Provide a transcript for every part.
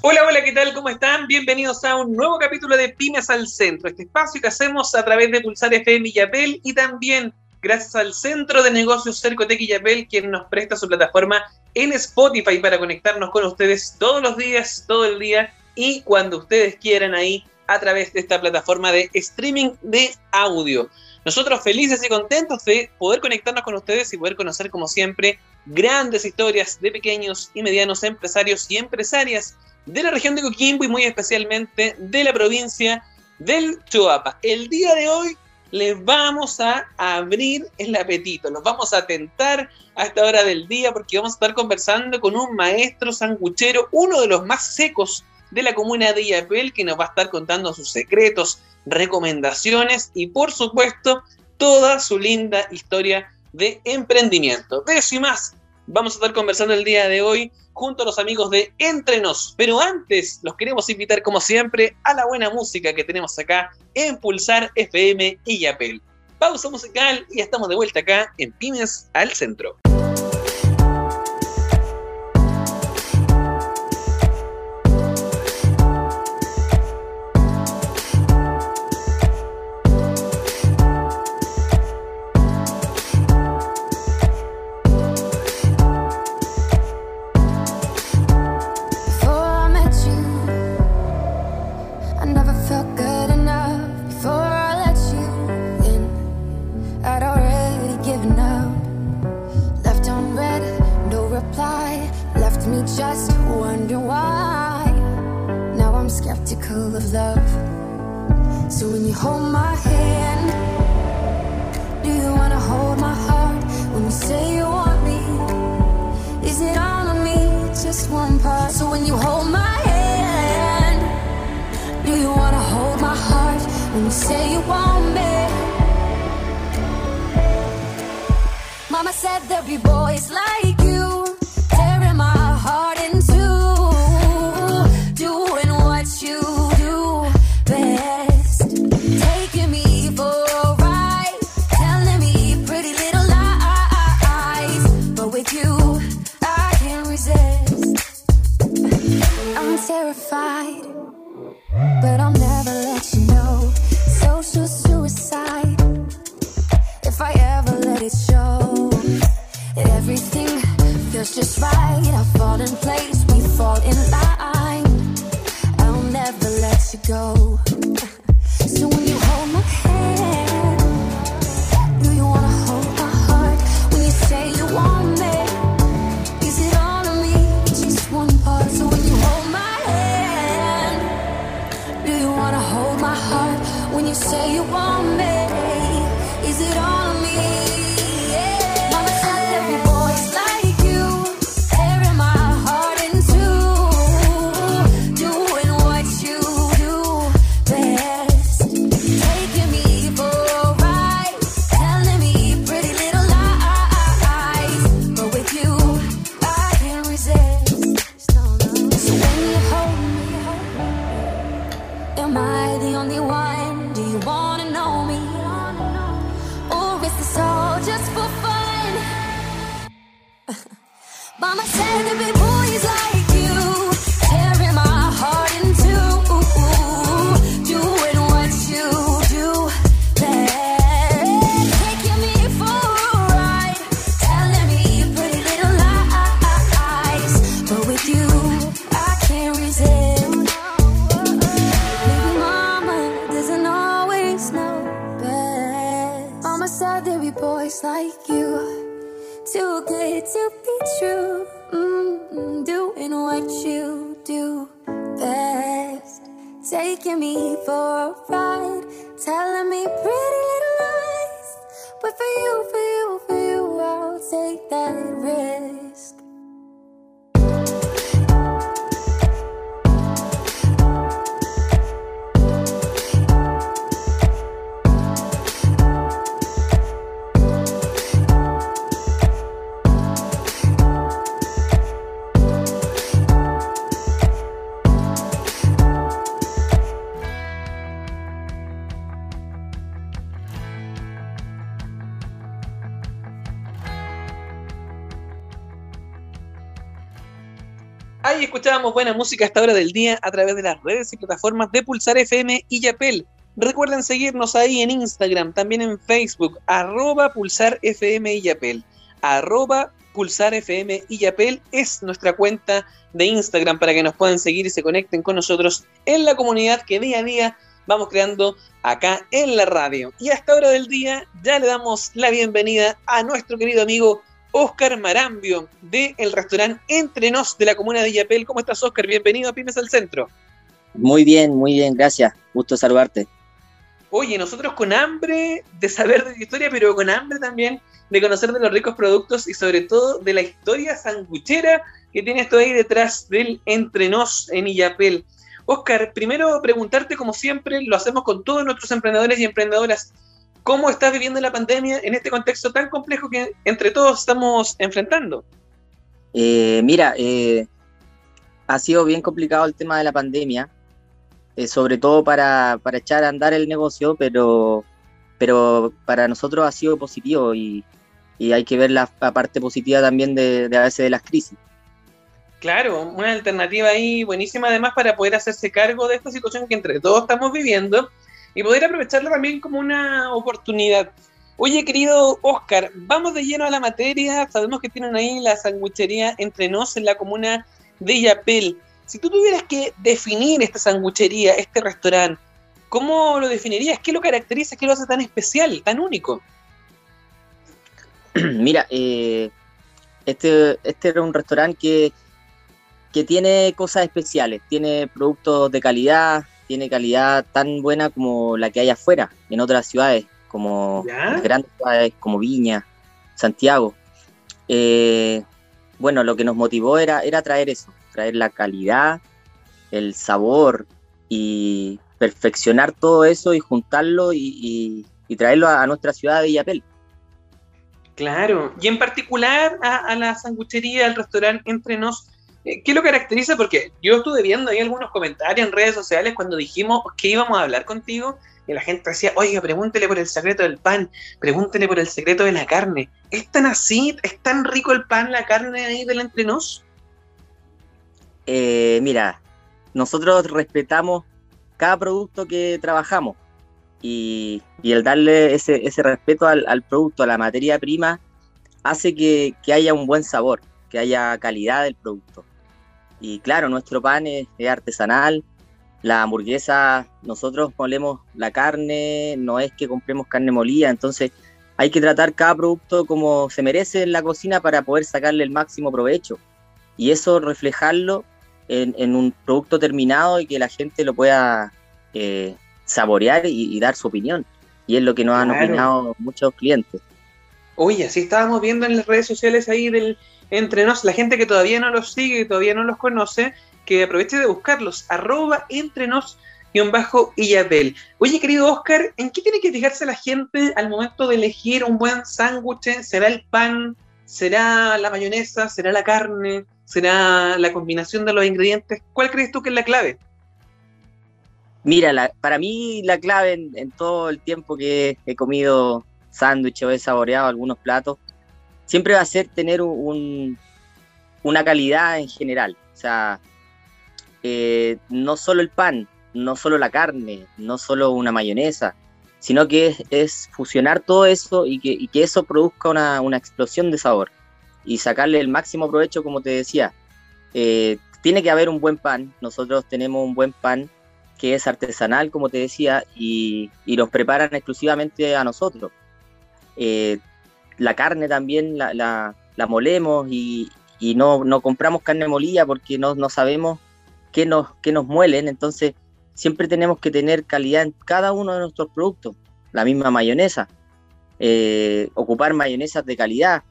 Hola, hola, ¿qué tal? ¿Cómo están? Bienvenidos a un nuevo capítulo de Pymes al Centro, este espacio que hacemos a través de Pulsar FM y Yapel y también gracias al Centro de Negocios Cercotec y Yapel, quien nos presta su plataforma en Spotify para conectarnos con ustedes todos los días, todo el día y cuando ustedes quieran ahí a través de esta plataforma de streaming de audio. Nosotros felices y contentos de poder conectarnos con ustedes y poder conocer, como siempre, grandes historias de pequeños y medianos empresarios y empresarias de la región de Coquimbo y muy especialmente de la provincia del Choapa. El día de hoy les vamos a abrir el apetito, los vamos a tentar a esta hora del día porque vamos a estar conversando con un maestro sanguchero, uno de los más secos de la comuna de Yapel, que nos va a estar contando sus secretos, recomendaciones y por supuesto toda su linda historia de emprendimiento. De eso más vamos a estar conversando el día de hoy junto a los amigos de Entrenos. Pero antes los queremos invitar, como siempre, a la buena música que tenemos acá en Pulsar FM y Yapel. Pausa musical y estamos de vuelta acá en Pymes al Centro. Mama said there'll be boys like you. But for you, for buena música a esta hora del día a través de las redes y plataformas de Pulsar FM y Yapel. Recuerden seguirnos ahí en Instagram, también en Facebook, arroba Pulsar FM y Yapel. Arroba Pulsar FM y Yapel es nuestra cuenta de Instagram para que nos puedan seguir y se conecten con nosotros en la comunidad que día a día vamos creando acá en la radio. Y a esta hora del día ya le damos la bienvenida a nuestro querido amigo Oscar Marambio del el restaurante Entre Nos de la comuna de Yapel. ¿Cómo estás, Oscar? Bienvenido a Pymes al Centro. Muy bien, muy bien, gracias. Gusto saludarte. Oye, nosotros con hambre de saber de tu historia, pero con hambre también de conocer de los ricos productos y sobre todo de la historia sanguchera que tiene esto ahí detrás del Entre Nos en Illapel. Oscar, primero preguntarte, como siempre, lo hacemos con todos nuestros emprendedores y emprendedoras, ¿cómo estás viviendo la pandemia en este contexto tan complejo que entre todos estamos enfrentando? Eh, mira, eh, ha sido bien complicado el tema de la pandemia, eh, sobre todo para, echar a andar el negocio, pero, pero para nosotros ha sido positivo y, hay que ver la, parte positiva también de, de a veces de las crisis. Claro, una alternativa ahí buenísima además para poder hacerse cargo de esta situación que entre todos estamos viviendo y poder aprovecharla también como una oportunidad. Oye, querido Oscar, vamos de lleno a la materia. Sabemos que tienen ahí la sanguchería Entre Nos en la comuna de Yapel. Si tú tuvieras que definir esta sanguchería, este restaurante, ¿cómo lo definirías? ¿Qué lo caracteriza? ¿Qué lo hace tan especial, tan único? Mira, eh, este, este era un restaurante que que tiene cosas especiales, tiene productos de calidad, tiene calidad tan buena como la que hay afuera, en otras ciudades, como grandes ciudades como Viña, Santiago. Eh, bueno, lo que nos motivó era, era traer eso, traer la calidad, el sabor y perfeccionar todo eso y juntarlo y, traerlo a, nuestra ciudad de Villapel. Claro, y en particular a, a la sanguchería, al restaurante Entre Nos, ¿Qué lo caracteriza? Porque yo estuve viendo ahí algunos comentarios en redes sociales cuando dijimos que íbamos a hablar contigo y la gente decía, oiga, pregúntele por el secreto del pan, pregúntele por el secreto de la carne. ¿Es tan así? ¿Es tan rico el pan, la carne ahí del entrenos? Eh, mira, nosotros respetamos cada producto que trabajamos y, el darle ese, respeto al, producto, a la materia prima, hace que haya un buen sabor, que haya calidad del producto. Y claro, nuestro pan es, artesanal. La hamburguesa, nosotros molemos la carne, no es que compremos carne molida, entonces hay que tratar cada producto como se merece en la cocina para poder sacarle el máximo provecho. Y eso reflejarlo en, un producto terminado y que la gente lo pueda eh, saborear y, dar su opinión. Y es lo que nos han opinado muchos clientes. Oye, así estábamos viendo en las redes sociales ahí del, entre nos, la gente que todavía no los sigue, todavía no los conoce, que aproveche de buscarlos, arroba entre nos y un bajo Illapel. Oye, querido Oscar, ¿en qué tiene que fijarse la gente al momento de elegir un buen sándwich? ¿Será el pan? ¿Será la mayonesa? ¿Será la carne? ¿Será la combinación de los ingredientes? ¿Cuál crees tú que es la clave? Mira, para mí la clave en, todo el tiempo que he comido sándwiches o he saboreado algunos platos siempre va a ser tener un, una calidad en general. O sea, eh, no solo el pan, no solo la carne, no solo una mayonesa, sino que es, fusionar todo eso y que, eso produzca una, explosión de sabor y sacarle el máximo provecho, como te decía. Eh, tiene que haber un buen pan, nosotros tenemos un buen pan que es artesanal, como te decía, y, y los preparan exclusivamente a nosotros. Eh, la carne también la, la, molemos y, y no, no, compramos carne molida porque no, no sabemos qué nos, qué nos muelen, entonces siempre tenemos que tener calidad en cada uno de nuestros productos, la misma mayonesa, eh, ocupar mayonesas de calidad.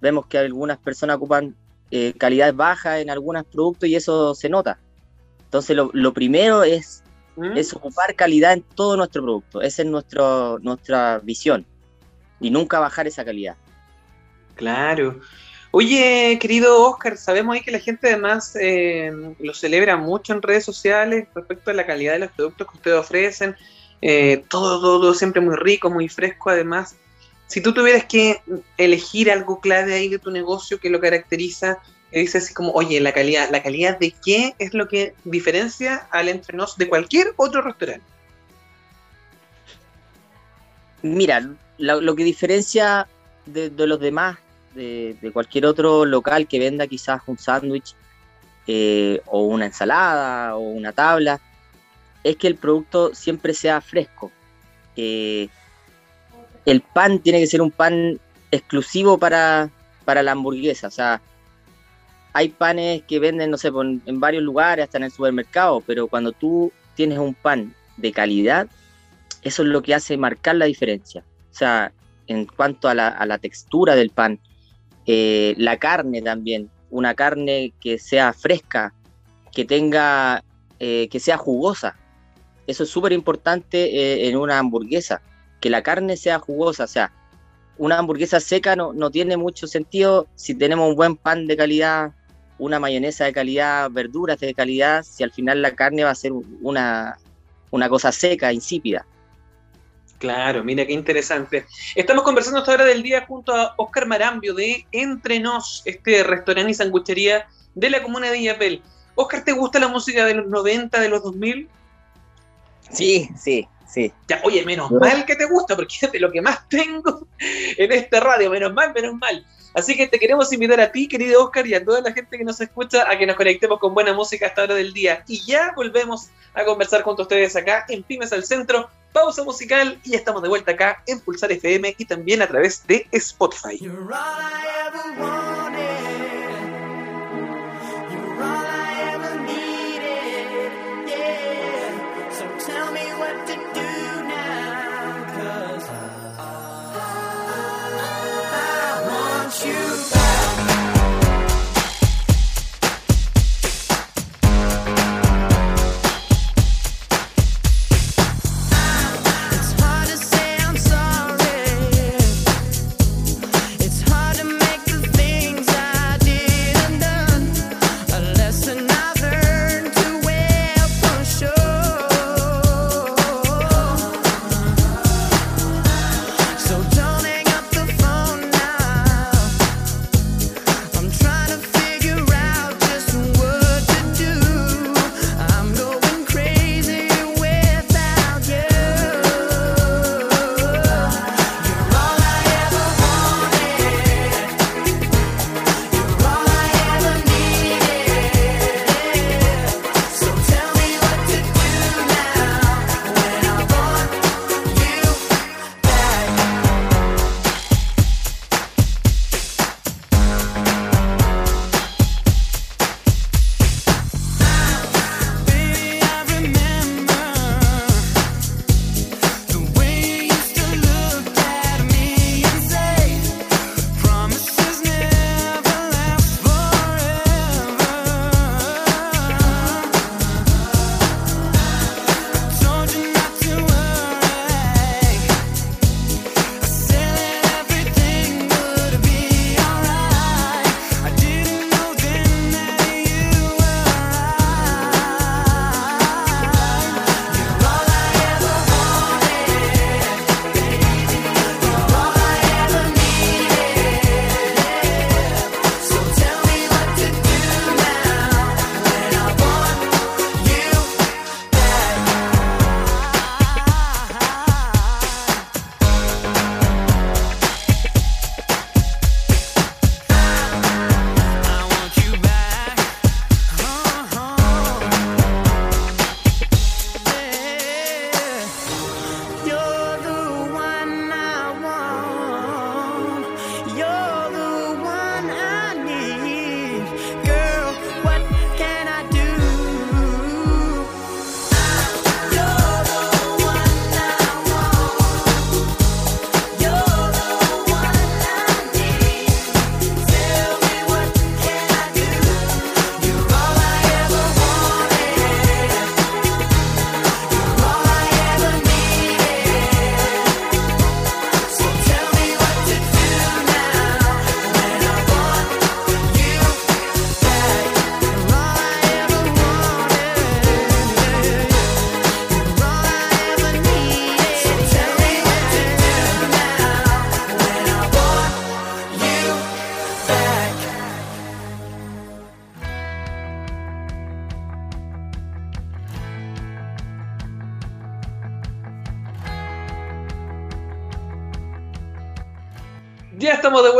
Vemos que algunas personas ocupan eh, calidades bajas en algunos productos y eso se nota. Entonces lo, lo primero es, ¿Mm? es ocupar calidad en todo nuestro producto, esa es nuestro, nuestra visión y nunca bajar esa calidad. Claro. Oye, querido Oscar, sabemos ahí que la gente además eh, lo celebra mucho en redes sociales respecto a la calidad de los productos que ustedes ofrecen. Eh, todo, todo, siempre muy rico, muy fresco además. Si tú tuvieras que elegir algo clave ahí de tu negocio que lo caracteriza, y dices así como, oye, la calidad, ¿la calidad de qué es lo que diferencia al entrenos de cualquier otro restaurante? Mira, lo, que diferencia de, los demás, de, cualquier otro local que venda quizás un sándwich eh, o una ensalada o una tabla, es que el producto siempre sea fresco. el pan tiene que ser un pan exclusivo para, para la hamburguesa. O sea, hay panes que venden, no sé, en varios lugares, hasta en el supermercado, pero cuando tú tienes un pan de calidad, eso es lo que hace marcar la diferencia. O sea, en cuanto a la, textura del pan, eh, la carne también, una carne que sea fresca, que tenga, eh, que sea jugosa. Eso es súper importante eh, en una hamburguesa, que la carne sea jugosa. O sea, una hamburguesa seca no, no tiene mucho sentido si tenemos un buen pan de calidad, una mayonesa de calidad, verduras de calidad, si al final la carne va a ser una, una cosa seca, insípida. Claro, mira qué interesante. Estamos conversando esta hora del día junto a Oscar Marambio de Entre Nos, este restaurante y sanguchería de la comuna de Villapel. Oscar, ¿te gusta la música de los 90, de los 2000? Sí, sí, sí. Ya, oye, menos mal que te gusta, porque es de lo que más tengo en esta radio. Menos mal, menos mal. Así que te queremos invitar a ti, querido Oscar, y a toda la gente que nos escucha a que nos conectemos con buena música a esta hora del día. Y ya volvemos a conversar con ustedes acá en Pymes al Centro pausa musical y ya estamos de vuelta acá en Pulsar FM y también a través de Spotify.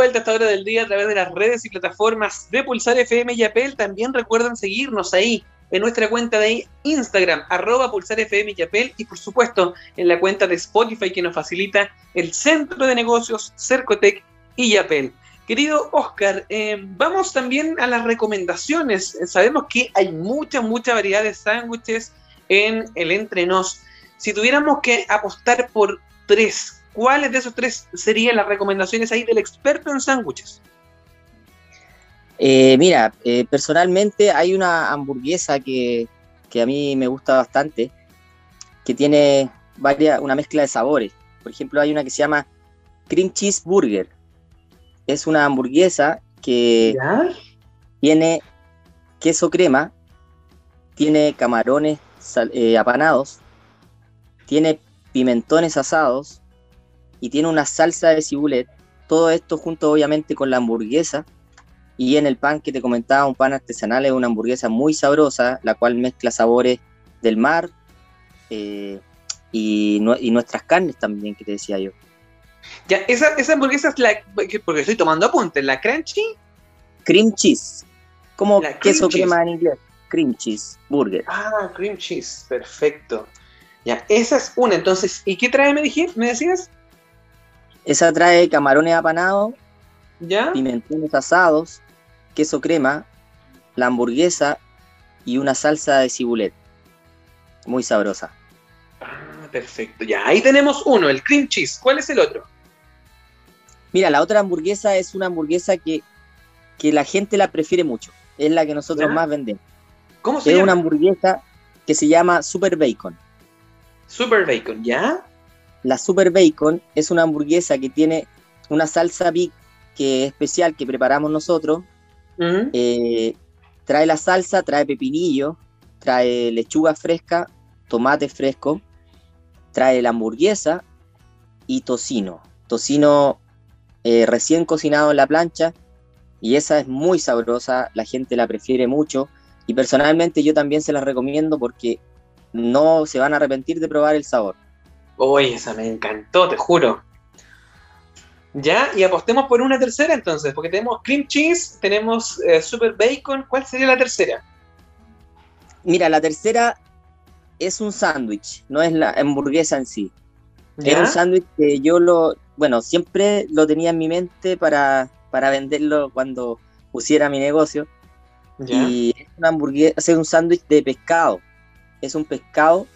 Vuelta a esta hora del día a través de las redes y plataformas de Pulsar FM y Apple. También recuerden seguirnos ahí en nuestra cuenta de Instagram, arroba Pulsar FM y Apple, y por supuesto en la cuenta de Spotify que nos facilita el Centro de Negocios Cercotec y Yapel. Querido Oscar, eh, vamos también a las recomendaciones. Sabemos que hay mucha, mucha variedad de sándwiches en el Entrenos. Si tuviéramos que apostar por tres, ¿Cuáles de esos tres serían las recomendaciones ahí del experto en sándwiches? Eh, mira, eh, personalmente hay una hamburguesa que, a mí me gusta bastante, que tiene varias, una mezcla de sabores. Por ejemplo, hay una que se llama Cream Cheese Burger. Es una hamburguesa que tiene queso crema, tiene camarones eh, apanados, tiene pimentones asados, y tiene una salsa de cibulet. Todo esto junto obviamente con la hamburguesa y en el pan que te comentaba, un pan artesanal es una hamburguesa muy sabrosa, la cual mezcla sabores del mar eh, y, nuestras carnes también, que te decía yo. Ya, esa, esa hamburguesa es la, porque estoy tomando apuntes, la crunchy. Cream cheese, como queso crema en inglés, cream cheese burger. Ah, cream cheese, perfecto. Ya, esa es una, entonces, ¿y qué trae, me, dijiste, me decías? Esa trae camarones apanados, ¿Ya? pimentones asados, queso crema, la hamburguesa y una salsa de cibulet. Muy sabrosa. Ah, perfecto. Ya, ahí tenemos uno, el cream cheese. ¿Cuál es el otro? Mira, la otra hamburguesa es una hamburguesa que, la gente la prefiere mucho. Es la que nosotros más vendemos. ¿Cómo se llama? Es una hamburguesa que se llama Super Bacon. Super Bacon, ¿ya? La Super Bacon es una hamburguesa que tiene una salsa big que es especial que preparamos nosotros. Eh, trae la salsa, trae pepinillo, trae lechuga fresca, tomate fresco, trae la hamburguesa y tocino. Tocino eh, recién cocinado en la plancha y esa es muy sabrosa, la gente la prefiere mucho y personalmente yo también se la recomiendo porque no se van a arrepentir de probar el sabor. Uy, esa me encantó, te juro. Ya, y apostemos por una tercera entonces, porque tenemos cream cheese, tenemos eh, super bacon. ¿Cuál sería la tercera? Mira, la tercera es un sándwich, no es la hamburguesa en sí. Es un sándwich que yo lo, bueno, siempre lo tenía en mi mente para, para venderlo cuando pusiera mi negocio. Y es una hamburguesa, es un sándwich de pescado. Es un pescado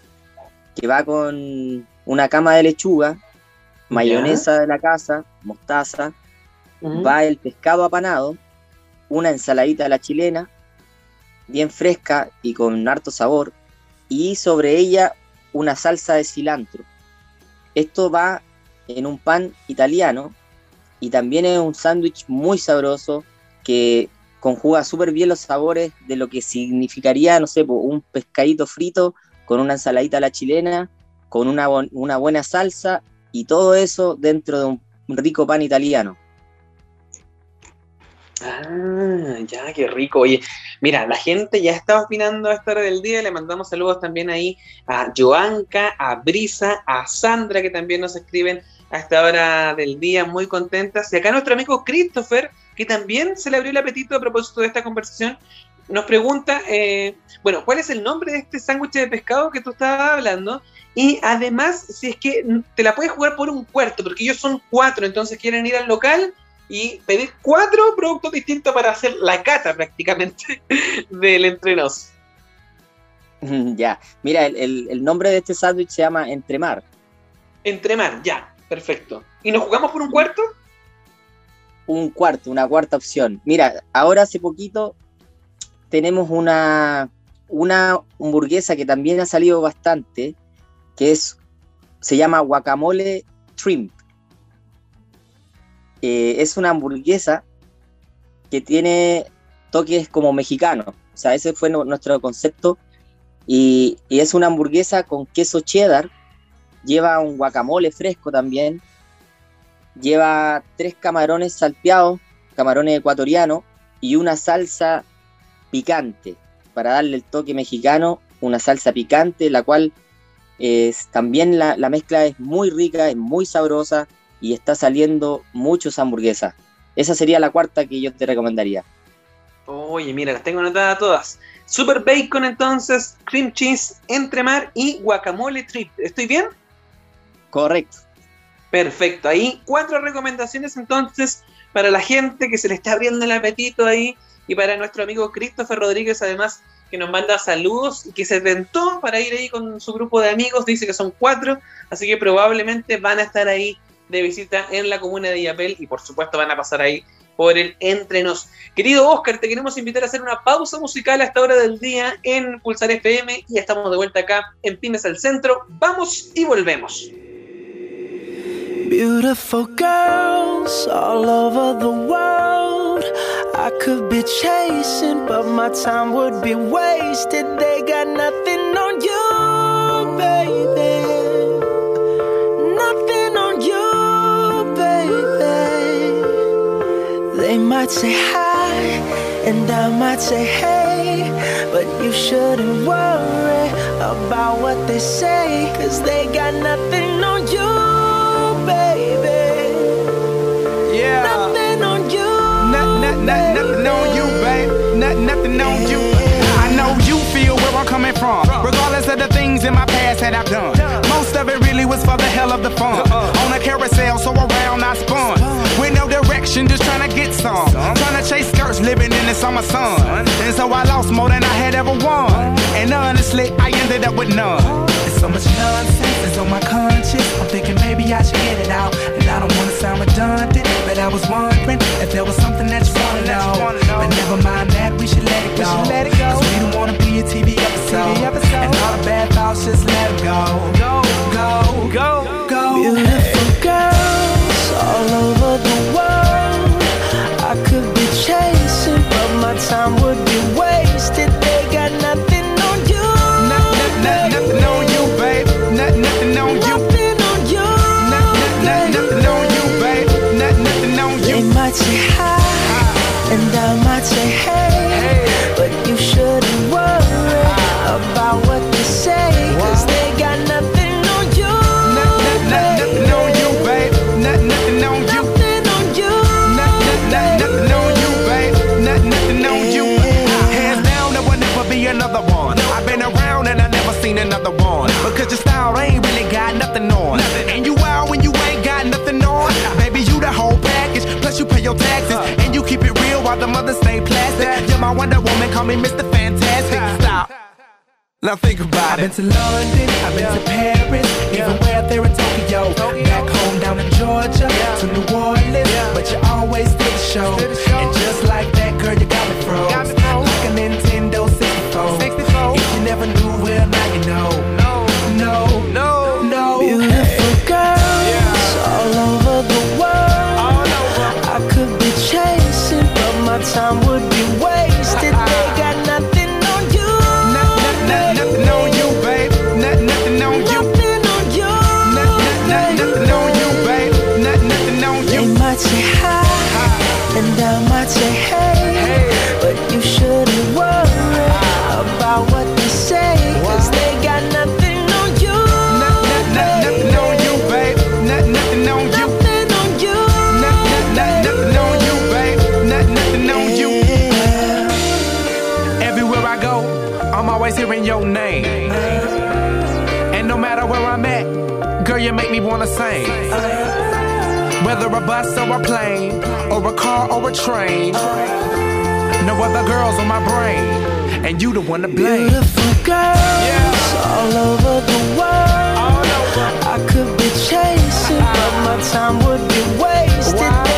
que va con una cama de lechuga, mayonesa de la casa, mostaza, va el pescado apanado, una ensaladita a la chilena, bien fresca y con harto sabor, y sobre ella una salsa de cilantro. Esto va en un pan italiano y también es un sándwich muy sabroso que conjuga súper bien los sabores de lo que significaría, no sé, un pescadito frito con una ensaladita a la chilena con una, una buena salsa y todo eso dentro de un rico pan italiano. Ah, ya, qué rico. Oye, mira, la gente ya está opinando a esta hora del día. Le mandamos saludos también ahí a Joanca, a Brisa, a Sandra, que también nos escriben a esta hora del día, muy contentas. Y acá nuestro amigo Christopher, que también se le abrió el apetito a propósito de esta conversación, nos pregunta, eh, bueno, ¿cuál es el nombre de este sándwich de pescado que tú estabas hablando? Y además, si es que te la puedes jugar por un cuarto, porque ellos son cuatro, entonces quieren ir al local y pedir cuatro productos distintos para hacer la cata prácticamente del entrenos. Ya, mira, el, nombre de este sándwich se llama Entremar. Entremar, ya, perfecto. ¿Y nos jugamos por un cuarto? Un cuarto, una cuarta opción. Mira, ahora hace poquito tenemos una, una hamburguesa que también ha salido bastante, que es, se llama guacamole shrimp. Eh, es una hamburguesa que tiene toques como mexicanos. O sea, ese fue nuestro concepto. Y, es una hamburguesa con queso cheddar. Lleva un guacamole fresco también. Lleva tres camarones salteados, camarones ecuatorianos, y una salsa picante. Para darle el toque mexicano, una salsa picante, la cual también la, mezcla es muy rica, es muy sabrosa y está saliendo muchos hamburguesas. Esa sería la cuarta que yo te recomendaría. Oye, mira, las tengo anotadas todas. Super bacon entonces, cream cheese, entremar y guacamole trip. ¿Estoy bien? Correcto. Perfecto. Ahí cuatro recomendaciones entonces para la gente que se le está abriendo el apetito ahí y para nuestro amigo Christopher Rodríguez además que nos manda saludos y que se tentó para ir ahí con su grupo de amigos, dice que son cuatro, así que probablemente van a estar ahí de visita en la comuna de Yapel y por supuesto van a pasar ahí por el Entrenos. Querido Oscar, te queremos invitar a hacer una pausa musical a esta hora del día en Pulsar FM y estamos de vuelta acá en Pymes al Centro. Vamos y volvemos. Beautiful girls all over the world. I could be chasing, but my time would be wasted. They got nothing on you, baby. Nothing on you, baby. They might say hi, and I might say hey, but you shouldn't worry about what they say, cause they got nothing on you. Nothing on you, babe. Nothing, nothing on you. I know you feel where I'm coming from, regardless of the things in my past that I've done. Most of it really was for the hell of the fun. On a carousel, so around I spun. With no direction, just trying to get some. Trying to chase skirts, living in the summer sun. And so I lost more than I had ever won. And honestly, I ended up with none. So much nonsense is on my conscience. I'm thinking maybe I should get it out. And I don't wanna sound redundant, but I was wondering if there was something that you wanna know. But never mind that, we should let it go. Cause we don't wanna be a TV episode. And all the bad thoughts, just let it go. Go, go, go, go. Beautiful girls all over the world. Call me Mr. Fantastic. Stop. Now think about it. I've been to London, I've been to Paris, even where there in Tokyo. Back home down in Georgia, to New Orleans, but you always did the show. And just like that, girl, you got me froze. Wanna sing. Whether a bus or a plane, or a car or a train, no other girls on my brain, and you the one to blame. Beautiful girls all over the world. I could be chasing, but my time would be wasted. They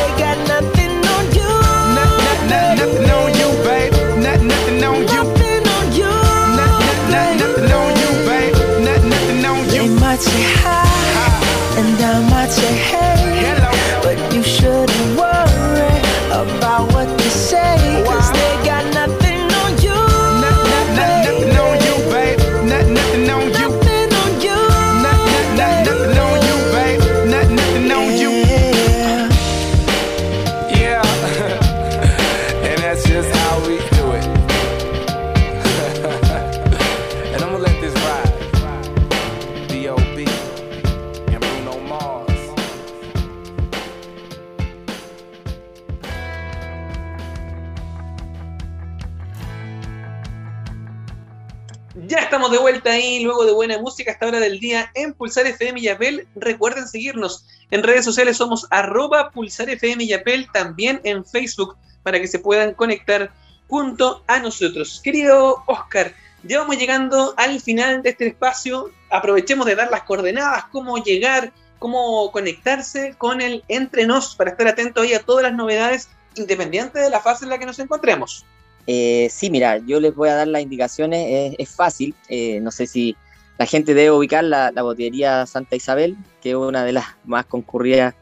música a esta hora del día en Pulsar FM y Apple. Recuerden seguirnos en redes sociales, somos arroba Pulsar FM y Apple, también en Facebook, para que se puedan conectar junto a nosotros. Querido Oscar, ya vamos llegando al final de este espacio. Aprovechemos de dar las coordenadas, cómo llegar, cómo conectarse con el Entre Nos para estar atento ahí a todas las novedades, independiente de la fase en la que nos encontremos. Eh, sí, mira, yo les voy a dar las indicaciones, es, fácil, eh, no sé si la gente debe ubicar la, botillería Santa Isabel, que es una de las más concurridas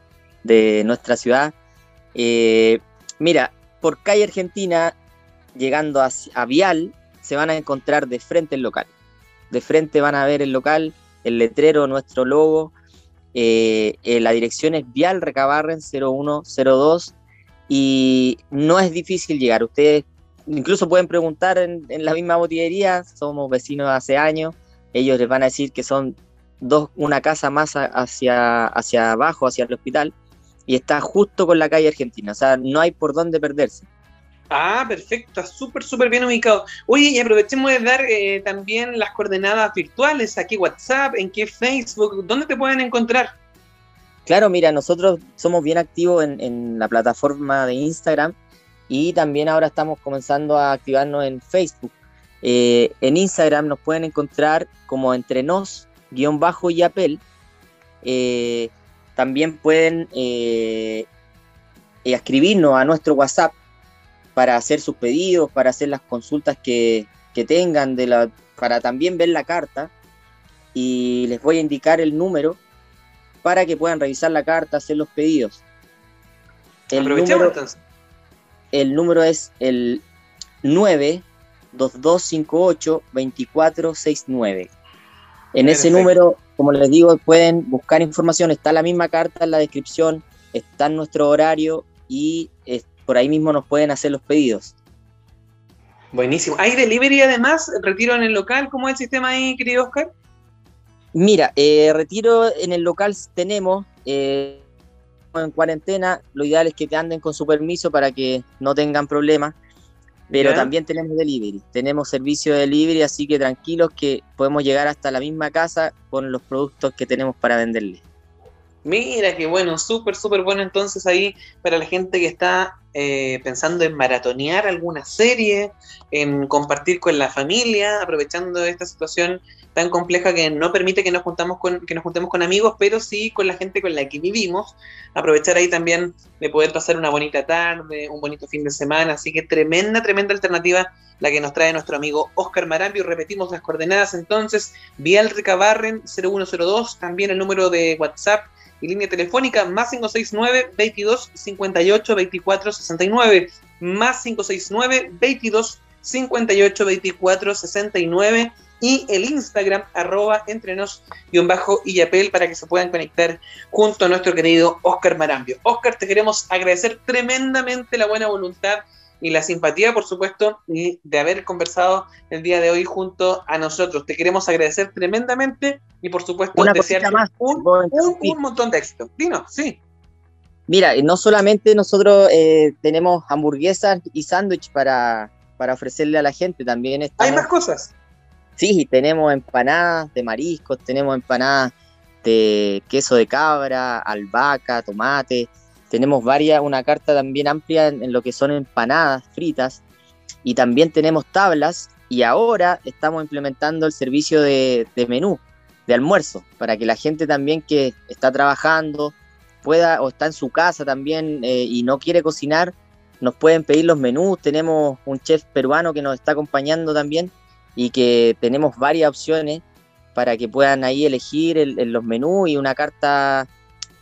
de nuestra ciudad. Eh, mira, por calle Argentina, llegando a, Vial, se van a encontrar de frente el local. De frente van a ver el local, el letrero, nuestro logo. la dirección es Vial Recabarren 0102 y no es difícil llegar. Ustedes incluso pueden preguntar en, la misma botillería, somos vecinos hace años, ellos les van a decir que son dos, una casa más hacia, hacia abajo, hacia el hospital, y está justo con la calle Argentina, o sea, no hay por dónde perderse. Ah, perfecto, súper, súper bien ubicado. Oye, y aprovechemos de dar eh, también las coordenadas virtuales, aquí WhatsApp, en qué Facebook, ¿dónde te pueden encontrar? Claro, mira, nosotros somos bien activos en, en la plataforma de Instagram, y también ahora estamos comenzando a activarnos en Facebook. Eh, en Instagram nos pueden encontrar como entrenos guion bajo y apel. Eh, también pueden eh, escribirnos a nuestro WhatsApp para hacer sus pedidos, para hacer las consultas que, tengan, de la, para también ver la carta. Y les voy a indicar el número para que puedan revisar la carta, hacer los pedidos. El número, el número es el 92258-2469. En ese número, como les digo, pueden buscar información, está la misma carta en la descripción, está en nuestro horario y por ahí mismo nos pueden hacer los pedidos. Buenísimo. ¿Hay delivery además? ¿Retiro en el local? ¿Cómo es el sistema ahí, querido Oscar? Mira, eh, retiro en el local tenemos, eh, en cuarentena, lo ideal es que te anden con su permiso para que no tengan problemas. Pero también tenemos delivery, tenemos servicio de delivery, así que tranquilos que podemos llegar hasta la misma casa con los productos que tenemos para venderles. Mira, qué bueno, súper, súper bueno entonces ahí para la gente que está eh, pensando en maratonear alguna serie, en compartir con la familia, aprovechando esta situación tan compleja que no permite que nos juntamos con, que nos juntemos con amigos, pero sí con la gente con la que vivimos. Aprovechar ahí también de poder pasar una bonita tarde, un bonito fin de semana. Así que tremenda, tremenda alternativa la que nos trae nuestro amigo Oscar Marambio. Repetimos las coordenadas entonces, Vial Recabarren 0102, también el número de WhatsApp y línea telefónica más 569 22 58 24 69 más 569 22 58 24 69 y el Instagram arroba entrenos bajo y apel para que se puedan conectar junto a nuestro querido Oscar Marambio. Oscar, te queremos agradecer tremendamente la buena voluntad y la simpatía, por supuesto, y de haber conversado el día de hoy junto a nosotros. Te queremos agradecer tremendamente y, por supuesto, desearte un, un, montón de éxito. Dino, sí. Mira, no solamente nosotros eh, tenemos hamburguesas y sándwich para, para ofrecerle a la gente, también Hay más cosas. Sí, tenemos empanadas de mariscos, tenemos empanadas de queso de cabra, albahaca, tomate. Tenemos varias, una carta también amplia en, lo que son empanadas fritas. Y también tenemos tablas. Y ahora estamos implementando el servicio de, menú, de almuerzo, para que la gente también que está trabajando pueda o está en su casa también eh, y no quiere cocinar, nos pueden pedir los menús. Tenemos un chef peruano que nos está acompañando también y que tenemos varias opciones para que puedan ahí elegir en los menús y una carta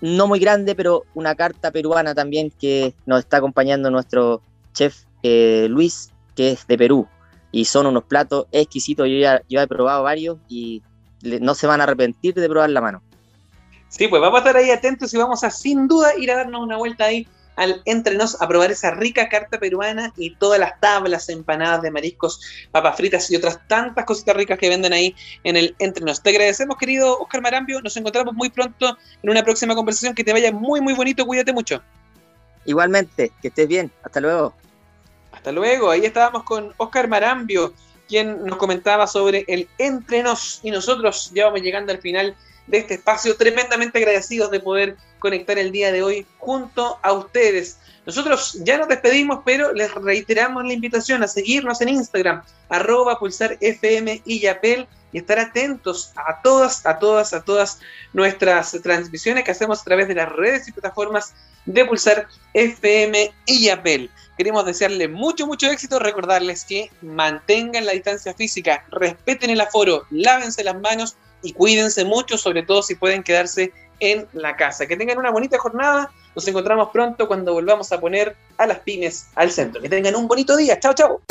no muy grande, pero una carta peruana también que nos está acompañando nuestro chef eh, Luis, que es de Perú. Y son unos platos exquisitos. Yo ya, yo he probado varios y no se van a arrepentir de probar la mano. Sí, pues vamos a estar ahí atentos y vamos a sin duda ir a darnos una vuelta ahí al entrenos a probar esa rica carta peruana y todas las tablas, empanadas de mariscos, papas fritas y otras tantas cositas ricas que venden ahí en el entrenos. Te agradecemos, querido Oscar Marambio. Nos encontramos muy pronto en una próxima conversación. Que te vaya muy, muy bonito. Cuídate mucho. Igualmente, que estés bien. Hasta luego. Hasta luego. Ahí estábamos con Oscar Marambio quien nos comentaba sobre el entrenos y nosotros ya vamos llegando al final de este espacio, tremendamente agradecidos de poder conectar el día de hoy junto a ustedes. Nosotros ya nos despedimos, pero les reiteramos la invitación a seguirnos en Instagram, arroba pulsar y Yapel, y estar atentos a todas, a todas, a todas nuestras transmisiones que hacemos a través de las redes y plataformas de Pulsar FM y Yapel. Queremos desearles mucho, mucho éxito, recordarles que mantengan la distancia física, respeten el aforo, lávense las manos y cuídense mucho, sobre todo si pueden quedarse en la casa. Que tengan una bonita jornada. Nos encontramos pronto cuando volvamos a poner a las pymes al centro. Que tengan un bonito día. Chao, chao.